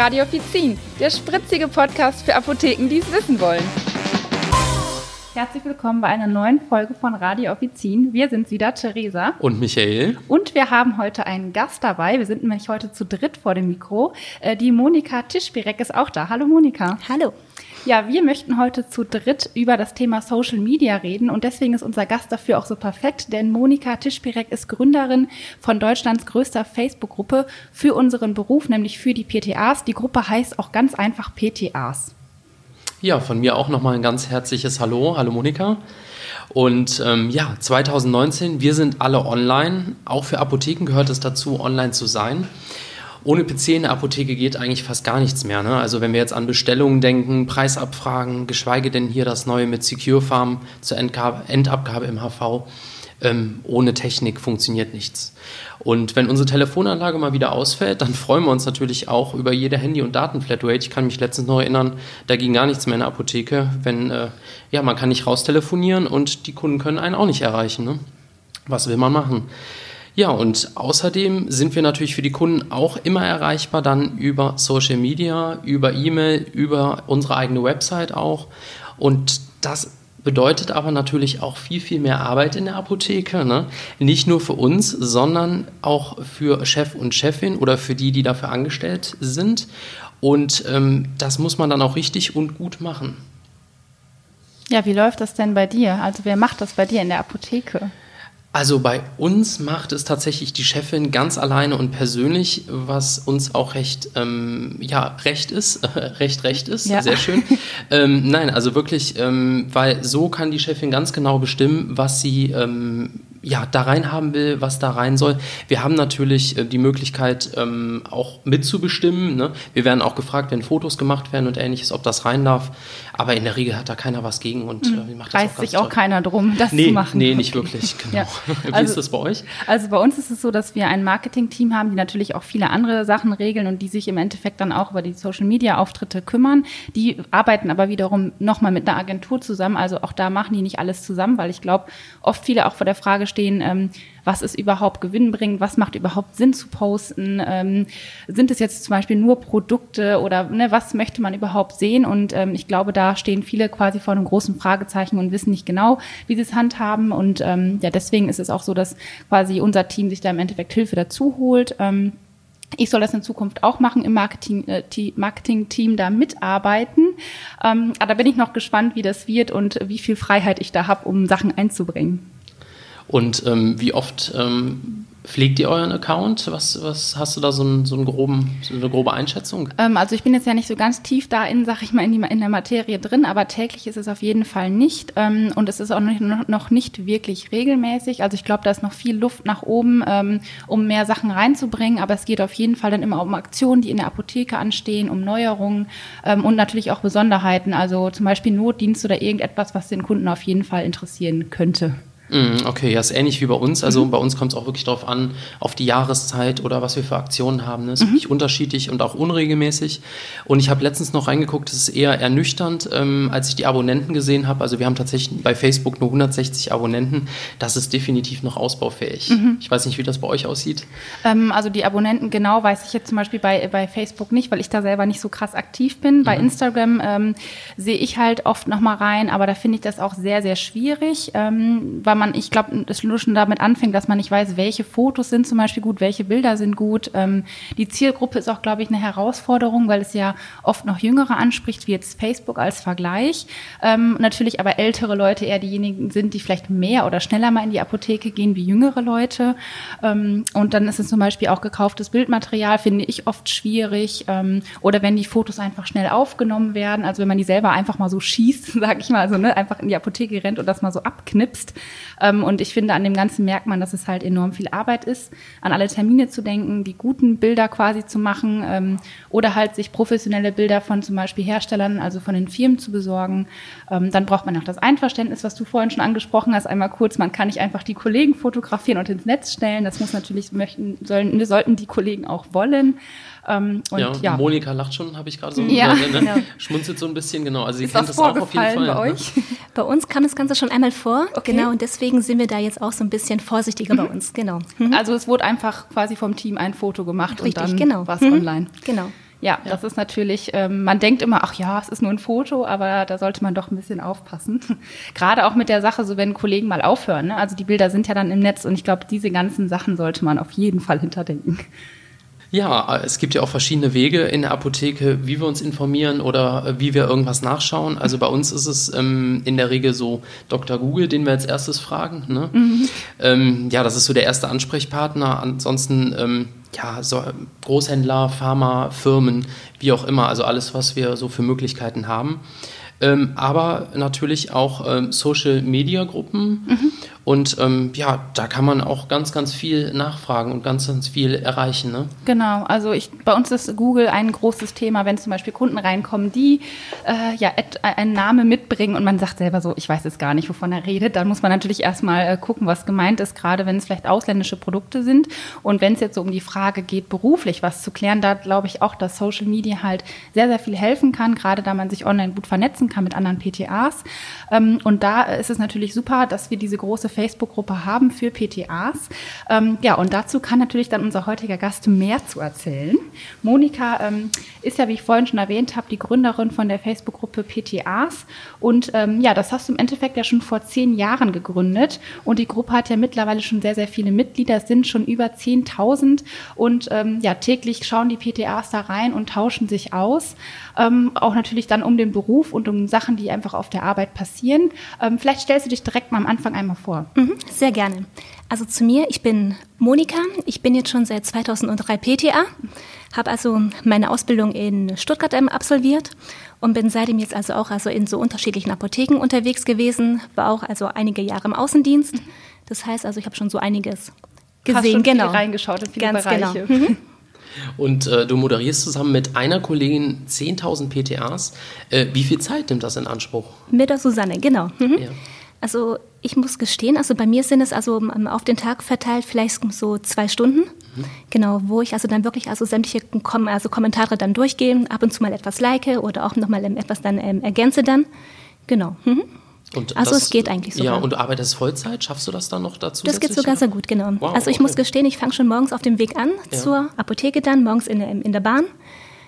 Radio Offizin, der spritzige Podcast für Apotheken, die es wissen wollen. Herzlich willkommen bei einer neuen Folge von Radio Offizin. Wir sind wieder Theresa. Und Michael. Und wir haben heute einen Gast dabei. Wir sind nämlich heute zu dritt vor dem Mikro. Äh, die Monika Tischbirek ist auch da. Hallo Monika. Hallo. Ja, wir möchten heute zu dritt über das Thema Social Media reden und deswegen ist unser Gast dafür auch so perfekt, denn Monika Tischbirek ist Gründerin von Deutschlands größter Facebook-Gruppe für unseren Beruf, nämlich für die PTAs. Die Gruppe heißt auch ganz einfach PTAs. Ja, von mir auch nochmal ein ganz herzliches Hallo. Hallo Monika. Und ähm, ja, 2019, wir sind alle online. Auch für Apotheken gehört es dazu, online zu sein. Ohne PC in der Apotheke geht eigentlich fast gar nichts mehr. Ne? Also wenn wir jetzt an Bestellungen denken, Preisabfragen, geschweige denn hier das neue mit Secure Farm zur Endgabe, Endabgabe im HV, ähm, ohne Technik funktioniert nichts. Und wenn unsere Telefonanlage mal wieder ausfällt, dann freuen wir uns natürlich auch über jede Handy- und Datenflatrate. Ich kann mich letztens noch erinnern, da ging gar nichts mehr in der Apotheke, wenn, äh, ja, man kann nicht raus telefonieren und die Kunden können einen auch nicht erreichen. Ne? Was will man machen? Ja, und außerdem sind wir natürlich für die Kunden auch immer erreichbar, dann über Social Media, über E-Mail, über unsere eigene Website auch. Und das bedeutet aber natürlich auch viel, viel mehr Arbeit in der Apotheke. Ne? Nicht nur für uns, sondern auch für Chef und Chefin oder für die, die dafür angestellt sind. Und ähm, das muss man dann auch richtig und gut machen. Ja, wie läuft das denn bei dir? Also wer macht das bei dir in der Apotheke? Also bei uns macht es tatsächlich die Chefin ganz alleine und persönlich, was uns auch recht, ähm, ja, recht ist, äh, recht recht ist, ja. sehr schön. ähm, nein, also wirklich, ähm, weil so kann die Chefin ganz genau bestimmen, was sie ähm, ja, da rein haben will, was da rein soll. Wir haben natürlich äh, die Möglichkeit, ähm, auch mitzubestimmen. Ne? Wir werden auch gefragt, wenn Fotos gemacht werden und ähnliches, ob das rein darf. Aber in der Regel hat da keiner was gegen und äh, macht das Reißt auch sich auch keiner drum, das nee, zu machen. Nee, nicht wirklich, genau. Ja. Wie also, ist das bei euch? Also bei uns ist es so, dass wir ein Marketing-Team haben, die natürlich auch viele andere Sachen regeln und die sich im Endeffekt dann auch über die Social-Media-Auftritte kümmern. Die arbeiten aber wiederum nochmal mit einer Agentur zusammen. Also auch da machen die nicht alles zusammen, weil ich glaube, oft viele auch vor der Frage stehen, ähm, was ist überhaupt gewinnbringend, was macht überhaupt Sinn zu posten, ähm, sind es jetzt zum Beispiel nur Produkte oder ne, was möchte man überhaupt sehen? Und ähm, ich glaube, da stehen viele quasi vor einem großen Fragezeichen und wissen nicht genau, wie sie es handhaben. Und ähm, ja, deswegen ist es auch so, dass quasi unser Team sich da im Endeffekt Hilfe dazu holt. Ähm, ich soll das in Zukunft auch machen, im Marketing-Team äh, Marketing da mitarbeiten. Ähm, aber da bin ich noch gespannt, wie das wird und wie viel Freiheit ich da habe, um Sachen einzubringen. Und ähm, wie oft ähm, pflegt ihr euren Account? Was, was hast du da so, ein, so, einen groben, so eine grobe Einschätzung? Ähm, also ich bin jetzt ja nicht so ganz tief da in, sag ich mal, in, die, in der Materie drin, aber täglich ist es auf jeden Fall nicht. Ähm, und es ist auch noch, noch nicht wirklich regelmäßig. Also ich glaube, da ist noch viel Luft nach oben, ähm, um mehr Sachen reinzubringen. Aber es geht auf jeden Fall dann immer um Aktionen, die in der Apotheke anstehen, um Neuerungen ähm, und natürlich auch Besonderheiten. Also zum Beispiel Notdienst oder irgendetwas, was den Kunden auf jeden Fall interessieren könnte. Mhm, okay, ja, ist ähnlich wie bei uns. Also mhm. bei uns kommt es auch wirklich darauf an, auf die Jahreszeit oder was wir für Aktionen haben. Das ist mhm. wirklich unterschiedlich und auch unregelmäßig. Und ich habe letztens noch reingeguckt, das ist eher ernüchternd, ähm, als ich die Abonnenten gesehen habe. Also wir haben tatsächlich bei Facebook nur 160 Abonnenten. Das ist definitiv noch ausbaufähig. Mhm. Ich weiß nicht, wie das bei euch aussieht. Ähm, also die Abonnenten genau weiß ich jetzt zum Beispiel bei, bei Facebook nicht, weil ich da selber nicht so krass aktiv bin. Bei mhm. Instagram ähm, sehe ich halt oft noch mal rein, aber da finde ich das auch sehr, sehr schwierig, ähm, weil man, ich glaube, es nur schon damit anfängt, dass man nicht weiß, welche Fotos sind zum Beispiel gut, welche Bilder sind gut. Ähm, die Zielgruppe ist auch, glaube ich, eine Herausforderung, weil es ja oft noch Jüngere anspricht, wie jetzt Facebook als Vergleich. Ähm, natürlich aber ältere Leute eher diejenigen sind, die vielleicht mehr oder schneller mal in die Apotheke gehen wie jüngere Leute. Ähm, und dann ist es zum Beispiel auch gekauftes Bildmaterial, finde ich oft schwierig. Ähm, oder wenn die Fotos einfach schnell aufgenommen werden, also wenn man die selber einfach mal so schießt, sage ich mal, also ne, einfach in die Apotheke rennt und das mal so abknipst, und ich finde, an dem Ganzen merkt man, dass es halt enorm viel Arbeit ist, an alle Termine zu denken, die guten Bilder quasi zu machen ähm, oder halt sich professionelle Bilder von zum Beispiel Herstellern, also von den Firmen zu besorgen. Ähm, dann braucht man auch das Einverständnis, was du vorhin schon angesprochen hast, einmal kurz. Man kann nicht einfach die Kollegen fotografieren und ins Netz stellen. Das muss natürlich möchten, sollen, sollten die Kollegen auch wollen. Ähm, und, ja, ja, Monika lacht schon, habe ich gerade so ja, ne, genau. schmunzelt so ein bisschen, genau. Also sie Ist kennt das auch auf jeden Fall. Bei, ne? euch? bei uns kam das Ganze schon einmal vor, okay. genau, und deswegen sind wir da jetzt auch so ein bisschen vorsichtiger mhm. bei uns, genau. Mhm. Also es wurde einfach quasi vom Team ein Foto gemacht Richtig, und dann genau. war es mhm. online. Genau. Ja, ja, das ist natürlich, ähm, man denkt immer, ach ja, es ist nur ein Foto, aber da sollte man doch ein bisschen aufpassen. Gerade auch mit der Sache, so wenn Kollegen mal aufhören. Ne? Also die Bilder sind ja dann im Netz und ich glaube, diese ganzen Sachen sollte man auf jeden Fall hinterdenken. Ja, es gibt ja auch verschiedene Wege in der Apotheke, wie wir uns informieren oder äh, wie wir irgendwas nachschauen. Also bei uns ist es ähm, in der Regel so Dr. Google, den wir als erstes fragen. Ne? Mhm. Ähm, ja, das ist so der erste Ansprechpartner. Ansonsten ähm, ja, so Großhändler, Pharmafirmen, wie auch immer. Also alles, was wir so für Möglichkeiten haben. Ähm, aber natürlich auch ähm, Social-Media-Gruppen. Mhm. Und ähm, ja, da kann man auch ganz, ganz viel nachfragen und ganz, ganz viel erreichen. Ne? Genau, also ich, bei uns ist Google ein großes Thema, wenn zum Beispiel Kunden reinkommen, die äh, ja einen Namen mitbringen und man sagt selber so, ich weiß jetzt gar nicht, wovon er redet, dann muss man natürlich erstmal äh, gucken, was gemeint ist, gerade wenn es vielleicht ausländische Produkte sind. Und wenn es jetzt so um die Frage geht, beruflich was zu klären, da glaube ich auch, dass Social Media halt sehr, sehr viel helfen kann, gerade da man sich online gut vernetzen kann mit anderen PTAs. Ähm, und da ist es natürlich super, dass wir diese große Facebook-Gruppe haben für PTAs. Ähm, ja, und dazu kann natürlich dann unser heutiger Gast mehr zu erzählen. Monika ähm, ist ja, wie ich vorhin schon erwähnt habe, die Gründerin von der Facebook-Gruppe PTAs. Und ähm, ja, das hast du im Endeffekt ja schon vor zehn Jahren gegründet. Und die Gruppe hat ja mittlerweile schon sehr, sehr viele Mitglieder. Es sind schon über 10.000. Und ähm, ja, täglich schauen die PTAs da rein und tauschen sich aus. Ähm, auch natürlich dann um den Beruf und um Sachen, die einfach auf der Arbeit passieren. Ähm, vielleicht stellst du dich direkt mal am Anfang einmal vor. Mhm, sehr gerne. Also zu mir, ich bin Monika, ich bin jetzt schon seit 2003 PTA, habe also meine Ausbildung in Stuttgart absolviert und bin seitdem jetzt also auch also in so unterschiedlichen Apotheken unterwegs gewesen, war auch also einige Jahre im Außendienst. Das heißt also, ich habe schon so einiges gesehen, Hast schon genau. Viel reingeschaut in viele Ganz Bereiche. Genau. Mhm. Und äh, du moderierst zusammen mit einer Kollegin 10.000 PTAs. Äh, wie viel Zeit nimmt das in Anspruch? Mit der Susanne, genau. Mhm. Ja. Also ich muss gestehen, also bei mir sind es also auf den Tag verteilt vielleicht so zwei Stunden, mhm. genau, wo ich also dann wirklich also sämtliche Kom also Kommentare dann durchgehe, ab und zu mal etwas like oder auch nochmal etwas dann ähm, ergänze dann, genau. Mhm. Also das, es geht eigentlich so. Ja, und du arbeitest Vollzeit, schaffst du das dann noch dazu? Das geht sogar sehr gut, genau. Wow, also ich okay. muss gestehen, ich fange schon morgens auf dem Weg an ja. zur Apotheke dann, morgens in, in der Bahn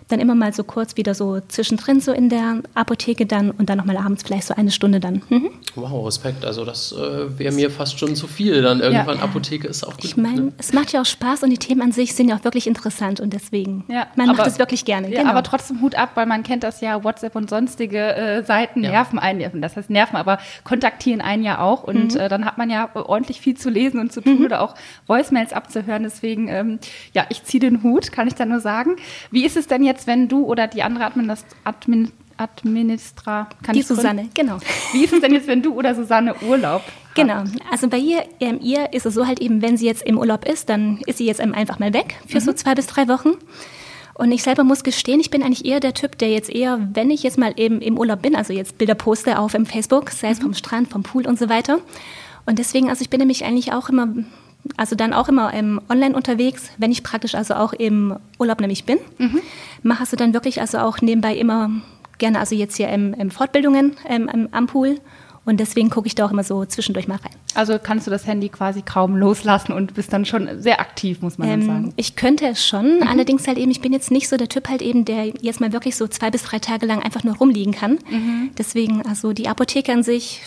dann immer mal so kurz wieder so zwischendrin so in der Apotheke dann und dann nochmal abends vielleicht so eine Stunde dann. Mhm. Wow, Respekt. Also das äh, wäre mir fast schon zu viel. Dann irgendwann ja. Apotheke ist auch gut. Ich meine, ne? es macht ja auch Spaß und die Themen an sich sind ja auch wirklich interessant und deswegen, ja, man aber, macht es wirklich gerne. Ja, genau. aber trotzdem Hut ab, weil man kennt das ja, WhatsApp und sonstige äh, Seiten nerven einen, das heißt nerven, aber kontaktieren einen ja auch und mhm. äh, dann hat man ja ordentlich viel zu lesen und zu tun mhm. oder auch Voicemails abzuhören. Deswegen, ähm, ja, ich ziehe den Hut, kann ich da nur sagen. Wie ist es denn jetzt, wenn du oder die andere Administ Admin Administra kann Die Susanne, genau. Wie ist es denn jetzt, wenn du oder Susanne Urlaub? Genau, also bei ihr, ähm, ihr ist es so halt eben, wenn sie jetzt im Urlaub ist, dann ist sie jetzt einfach mal weg für mhm. so zwei bis drei Wochen. Und ich selber muss gestehen, ich bin eigentlich eher der Typ, der jetzt eher, wenn ich jetzt mal eben im Urlaub bin, also jetzt Bilder poste auf im Facebook, sei es mhm. vom Strand, vom Pool und so weiter. Und deswegen, also ich bin nämlich eigentlich auch immer also dann auch immer ähm, online unterwegs, wenn ich praktisch also auch im Urlaub nämlich bin. Mhm. Machst du dann wirklich also auch nebenbei immer gerne, also jetzt hier im, im Fortbildungen ähm, am Pool. Und deswegen gucke ich da auch immer so zwischendurch mal rein. Also kannst du das Handy quasi kaum loslassen und bist dann schon sehr aktiv, muss man ähm, sagen. Ich könnte es schon, mhm. allerdings halt eben, ich bin jetzt nicht so der Typ halt eben, der jetzt mal wirklich so zwei bis drei Tage lang einfach nur rumliegen kann. Mhm. Deswegen, also die Apotheke an sich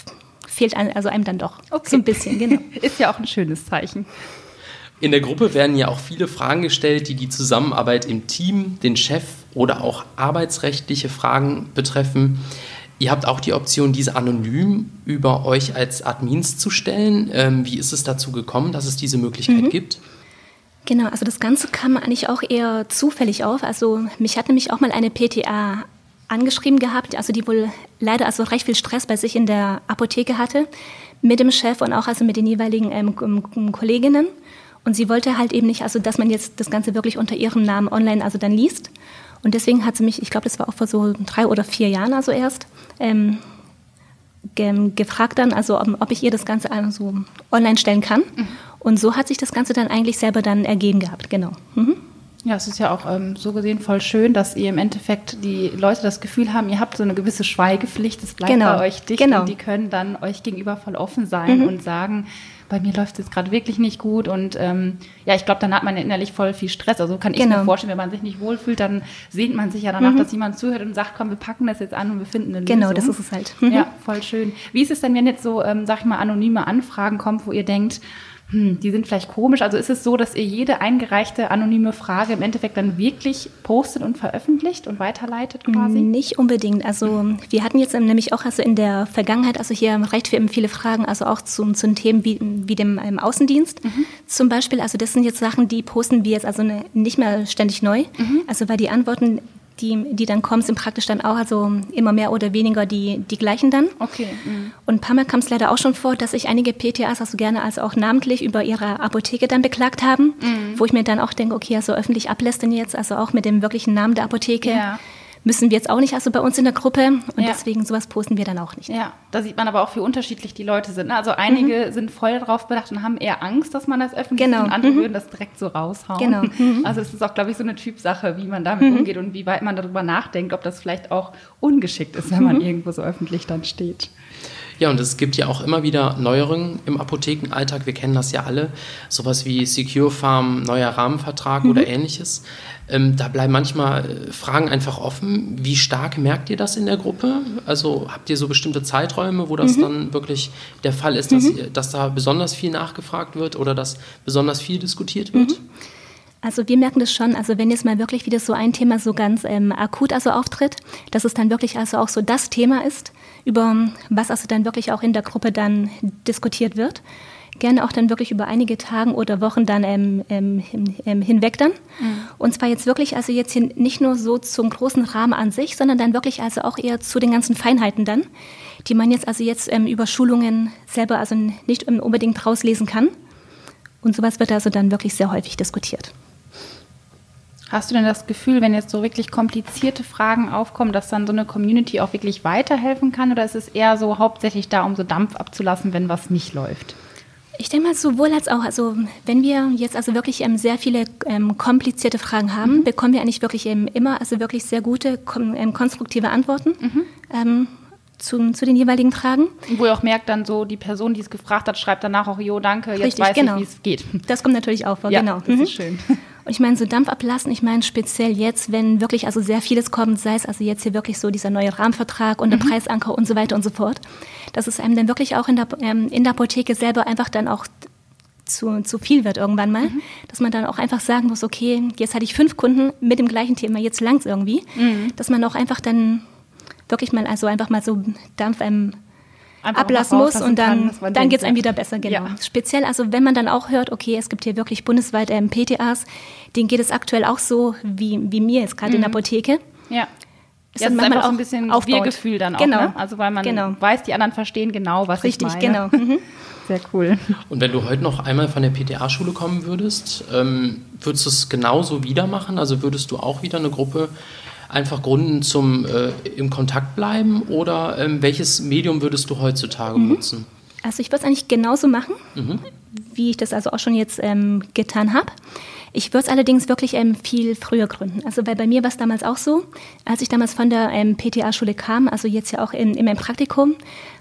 fehlt einem, also einem dann doch okay. so ein bisschen. Genau. Ist ja auch ein schönes Zeichen. In der Gruppe werden ja auch viele Fragen gestellt, die die Zusammenarbeit im Team, den Chef oder auch arbeitsrechtliche Fragen betreffen. Ihr habt auch die Option, diese anonym über euch als Admins zu stellen. Ähm, wie ist es dazu gekommen, dass es diese Möglichkeit mhm. gibt? Genau, also das Ganze kam eigentlich auch eher zufällig auf. Also mich hat nämlich auch mal eine PTA angeschrieben gehabt, also die wohl leider also recht viel Stress bei sich in der Apotheke hatte, mit dem Chef und auch also mit den jeweiligen ähm, Kolleginnen. Und sie wollte halt eben nicht, also dass man jetzt das Ganze wirklich unter ihrem Namen online also dann liest. Und deswegen hat sie mich, ich glaube, das war auch vor so drei oder vier Jahren also erst, ähm, ge gefragt dann, also ob, ob, ich ihr das Ganze also online stellen kann. Mhm. Und so hat sich das Ganze dann eigentlich selber dann ergeben gehabt, genau. Mhm. Ja, es ist ja auch ähm, so gesehen voll schön, dass ihr im Endeffekt die Leute das Gefühl haben, ihr habt so eine gewisse Schweigepflicht, es bleibt Genau, bei euch dicht genau. und die können dann euch gegenüber voll offen sein Mhm. und sagen, bei mir läuft es jetzt gerade wirklich nicht gut und ähm, ja, ich glaube, dann hat man innerlich voll viel Stress. Also kann ich Genau. mir vorstellen, wenn man sich nicht wohlfühlt, dann sehnt man sich ja danach, Mhm. dass jemand zuhört und sagt, komm, wir packen das jetzt an und wir finden eine Genau, Lösung. das ist es halt. Mhm. Ja, voll schön. Wie ist es denn, wenn jetzt so, ähm, sag ich mal, anonyme Anfragen kommen, wo ihr denkt, hm, die sind vielleicht komisch? Also ist es so, dass ihr jede eingereichte anonyme Frage im Endeffekt dann wirklich postet und veröffentlicht und weiterleitet quasi? Nicht unbedingt. Also wir hatten jetzt nämlich auch also in der Vergangenheit, also hier recht für eben viele Fragen, also auch zum, zu den Themen wie, wie dem Außendienst zum Beispiel. Also das sind jetzt Sachen, die posten wir jetzt also ne, nicht mehr ständig neu. Also weil die Antworten, die, die dann kommen, sind praktisch dann auch also immer mehr oder weniger die, die gleichen dann. Okay. mhm. Und ein paar Mal kam es leider auch schon vor, dass sich einige PTAs also gerne also auch namentlich über ihre Apotheke dann beklagt haben, Mhm. wo ich mir dann auch denke, okay, also öffentlich ablästern jetzt, also auch mit dem wirklichen Namen der Apotheke, Ja. Müssen wir jetzt auch nicht also bei uns in der Gruppe und Ja. deswegen sowas posten wir dann auch nicht. Ja, da sieht man aber auch, wie unterschiedlich die Leute sind. ne? Also einige sind voll darauf bedacht und haben eher Angst, dass man das öffentlich Mhm. Genau. und andere Mhm. würden das direkt so raushauen. Genau. Mhm. Also es ist auch, glaube ich, so eine Typsache, wie man damit umgeht und wie weit man darüber nachdenkt, ob das vielleicht auch ungeschickt ist, wenn man Mhm. irgendwo so öffentlich dann steht. Ja, und es gibt ja auch immer wieder Neuerungen im Apothekenalltag. Wir kennen das ja alle. Sowas wie Secure Farm, neuer Rahmenvertrag oder ähnliches. Ähm, da bleiben manchmal äh, Fragen einfach offen. Wie stark merkt ihr das in der Gruppe? Also habt ihr so bestimmte Zeiträume, wo das dann wirklich der Fall ist, dass, ihr, dass da besonders viel nachgefragt wird oder dass besonders viel diskutiert wird? Also wir merken das schon, also wenn jetzt mal wirklich wieder so ein Thema so ganz ähm, akut also auftritt, dass es dann wirklich also auch so das Thema ist, über was also dann wirklich auch in der Gruppe dann diskutiert wird. Gerne auch dann wirklich über einige Tage oder Wochen dann ähm, ähm, hin- ähm, hinweg dann. Und zwar jetzt wirklich also jetzt hier nicht nur so zum großen Rahmen an sich, sondern dann wirklich also auch eher zu den ganzen Feinheiten dann, die man jetzt also jetzt ähm, über Schulungen selber also nicht ähm, unbedingt rauslesen kann. Und sowas wird also dann wirklich sehr häufig diskutiert. Hast du denn das Gefühl, wenn jetzt so wirklich komplizierte Fragen aufkommen, dass dann so eine Community auch wirklich weiterhelfen kann? Oder ist es eher so hauptsächlich da, um so Dampf abzulassen, wenn was nicht läuft? Ich denke mal sowohl als auch. Also wenn wir jetzt also wirklich ähm, sehr viele ähm, komplizierte Fragen haben, bekommen wir eigentlich wirklich ähm, immer also wirklich sehr gute ähm, konstruktive Antworten ähm, zu, zu den jeweiligen Fragen. Wo ihr auch merkt, dann so die Person, die es gefragt hat, schreibt danach auch, jo, danke, jetzt Richtig, weiß genau. ich, wie es geht. Das kommt natürlich auch vor, Ja, genau. das Mhm. ist schön. Und ich meine, so Dampf ablassen, ich meine speziell jetzt, wenn wirklich also sehr vieles kommt, sei es also jetzt hier wirklich so dieser neue Rahmenvertrag und der Preisanker und so weiter und so fort, dass es einem dann wirklich auch in der, ähm, in der Apotheke selber einfach dann auch zu, zu viel wird irgendwann mal, dass man dann auch einfach sagen muss, okay, jetzt hatte ich fünf Kunden mit dem gleichen Thema, jetzt langt's irgendwie, dass man auch einfach dann wirklich mal, also einfach mal so Dampf ähm, Einfach ablassen muss und kann, dann, man dann geht es einem wieder besser, genau. Ja. Speziell, also wenn man dann auch hört, okay, es gibt hier wirklich bundesweit ähm, PTAs, denen geht es aktuell auch so wie, wie mir jetzt gerade in der Apotheke. Ja. Ist Ja, dann das ist manchmal einfach so auch ein bisschen aufbauend. Wir-Gefühl dann auch, Genau. ne? Also weil man Genau. weiß, die anderen verstehen genau, was Richtig, ich meine. genau. Mhm. Sehr cool. Und wenn du heute noch einmal von der PTA-Schule kommen würdest, ähm, würdest du es genauso wieder machen? Also würdest du auch wieder eine Gruppe einfach gründen zum äh, im Kontakt bleiben? Oder ähm, welches Medium würdest du heutzutage nutzen? Also ich würde es eigentlich genauso machen, wie ich das also auch schon jetzt ähm, getan habe. Ich würde es allerdings wirklich ähm, viel früher gründen. Also weil bei mir war es damals auch so, als ich damals von der ähm, PTA-Schule kam, also jetzt ja auch in, in meinem Praktikum,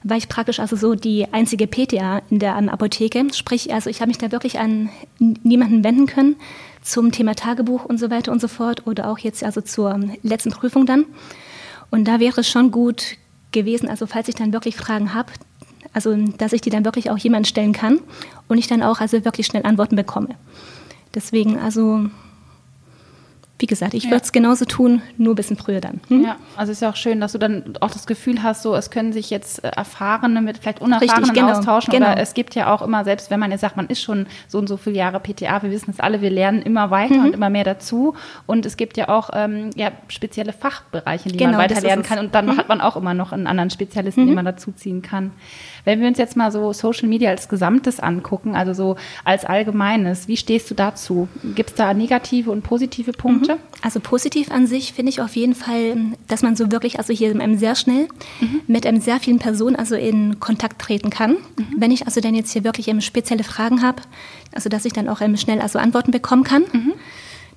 war ich praktisch also so die einzige PTA in der ähm, Apotheke. Sprich, also ich habe mich da wirklich an niemanden wenden können zum Thema Tagebuch und so weiter und so fort oder auch jetzt also zur ähm, letzten Prüfung dann. Und da wäre es schon gut gewesen, also falls ich dann wirklich Fragen habe, also dass ich die dann wirklich auch jemand stellen kann und ich dann auch also wirklich schnell Antworten bekomme. Deswegen, also wie gesagt, ich Ja. würde es genauso tun, nur ein bisschen früher dann. Hm? Ja, also ist ja auch schön, dass du dann auch das Gefühl hast, so es können sich jetzt äh, Erfahrene mit vielleicht Unerfahrenen Richtig, genau, austauschen. genau. Oder es gibt ja auch immer, selbst wenn man jetzt sagt, man ist schon so und so viele Jahre PTA, wir wissen es alle, wir lernen immer weiter Mhm. und immer mehr dazu. Und es gibt ja auch ähm, ja, spezielle Fachbereiche, in die Genau, man weiter lernen. Mhm. kann. Und dann hat man auch immer noch einen anderen Spezialisten, den man dazuziehen kann. Wenn wir uns jetzt mal so Social Media als Gesamtes angucken, also so als Allgemeines, wie stehst du dazu? Gibt es da negative und positive Punkte? Also positiv an sich finde ich auf jeden Fall, dass man so wirklich, also hier sehr schnell mit ähm, sehr vielen Personen also in Kontakt treten kann. Wenn ich also dann jetzt hier wirklich ähm, spezielle Fragen habe, also dass ich dann auch schnell also Antworten bekommen kann.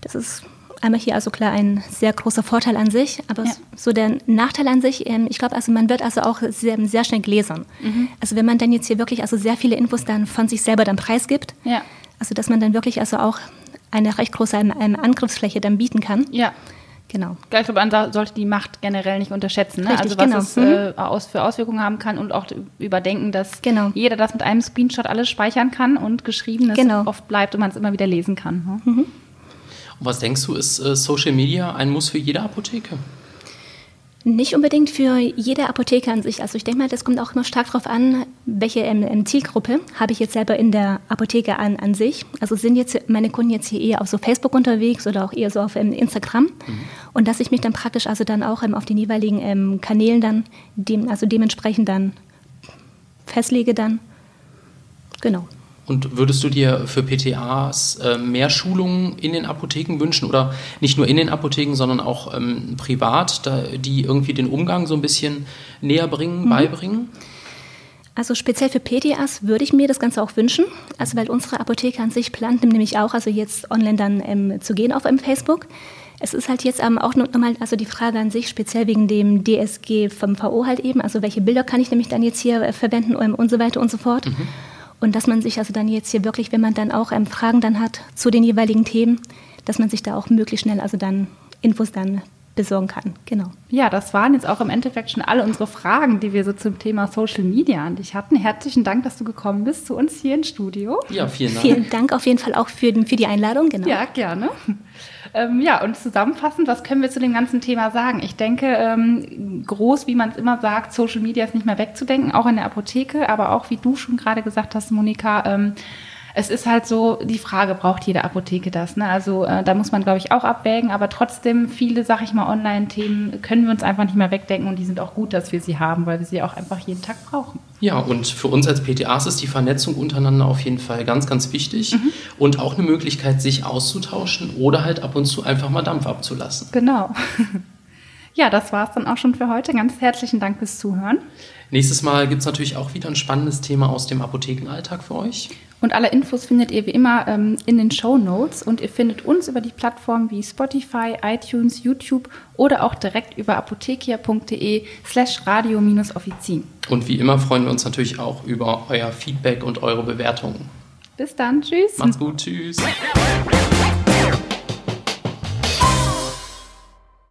Das ist einmal hier also klar ein sehr großer Vorteil an sich, aber ja. so der Nachteil an sich, ähm, ich glaube, also man wird also auch sehr, sehr schnell gläsern. Mhm. Also wenn man dann jetzt hier wirklich also sehr viele Infos dann von sich selber dann preisgibt, ja. also dass man dann wirklich also auch eine recht große Angriffsfläche dann bieten kann. Ja. Genau. Ich glaube, man sollte die Macht generell nicht unterschätzen. Ne? Richtig, also was genau. es äh, mhm. aus, für Auswirkungen haben kann und auch überdenken, dass genau. jeder das mit einem Screenshot alles speichern kann und geschriebenes genau. oft bleibt und man es immer wieder lesen kann. Ne? Mhm. Und was denkst du, ist äh, Social Media ein Muss für jede Apotheke? Nicht unbedingt für jede Apotheke an sich. Also ich denke mal, das kommt auch immer stark darauf an, welche ähm, Zielgruppe habe ich jetzt selber in der Apotheke an, an sich. Also sind jetzt meine Kunden jetzt hier eher auf so Facebook unterwegs oder auch eher so auf ähm, Instagram. Mhm. Und dass ich mich dann praktisch also dann auch ähm, auf den jeweiligen ähm, Kanälen dann, dem, also dementsprechend dann festlege dann. Genau. Und würdest du dir für PTAs äh, mehr Schulungen in den Apotheken wünschen oder nicht nur in den Apotheken, sondern auch ähm, privat, die irgendwie den Umgang so ein bisschen näher bringen, mhm. beibringen? Also speziell für PTAs würde ich mir das Ganze auch wünschen. Also weil unsere Apotheke an sich plant nämlich auch, also jetzt online dann ähm, zu gehen auf ähm, Facebook. Es ist halt jetzt ähm, auch nochmal also die Frage an sich, speziell wegen dem DSG vom VO halt eben, also welche Bilder kann ich nämlich dann jetzt hier äh, verwenden ähm, und so weiter und so fort. Mhm. Und dass man sich also dann jetzt hier wirklich, wenn man dann auch ähm, Fragen dann hat zu den jeweiligen Themen, dass man sich da auch möglichst schnell also dann Infos dann besorgen kann. Genau. Ja, das waren jetzt auch im Endeffekt schon alle unsere Fragen, die wir so zum Thema Social Media an dich hatten. Herzlichen Dank, dass du gekommen bist zu uns hier ins Studio. Ja, vielen Dank. Vielen Dank auf jeden Fall auch für, für die Einladung. Genau. Ja, gerne. Ähm, ja, und zusammenfassend, was können wir zu dem ganzen Thema sagen? Ich denke, ähm, groß, wie man es immer sagt, Social Media ist nicht mehr wegzudenken, auch in der Apotheke, aber auch, wie du schon gerade gesagt hast, Monika, ähm, es ist halt so, die Frage, braucht jede Apotheke das? Ne? Also äh, da muss man, glaube ich, auch abwägen, aber trotzdem, viele, sag ich mal, Online-Themen können wir uns einfach nicht mehr wegdenken und die sind auch gut, dass wir sie haben, weil wir sie auch einfach jeden Tag brauchen. Ja, und für uns als PTAs ist die Vernetzung untereinander auf jeden Fall ganz, ganz wichtig mhm. und auch eine Möglichkeit, sich auszutauschen oder halt ab und zu einfach mal Dampf abzulassen. Genau. Ja, das war es dann auch schon für heute. Ganz herzlichen Dank fürs Zuhören. Nächstes Mal gibt es natürlich auch wieder ein spannendes Thema aus dem Apothekenalltag für euch. Und alle Infos findet ihr wie immer ähm, in den Show Notes und ihr findet uns über die Plattformen wie Spotify, iTunes, YouTube oder auch direkt über apothekia.de slash radio-offizin. Und wie immer freuen wir uns natürlich auch über euer Feedback und eure Bewertungen. Bis dann, tschüss. Macht's gut, tschüss.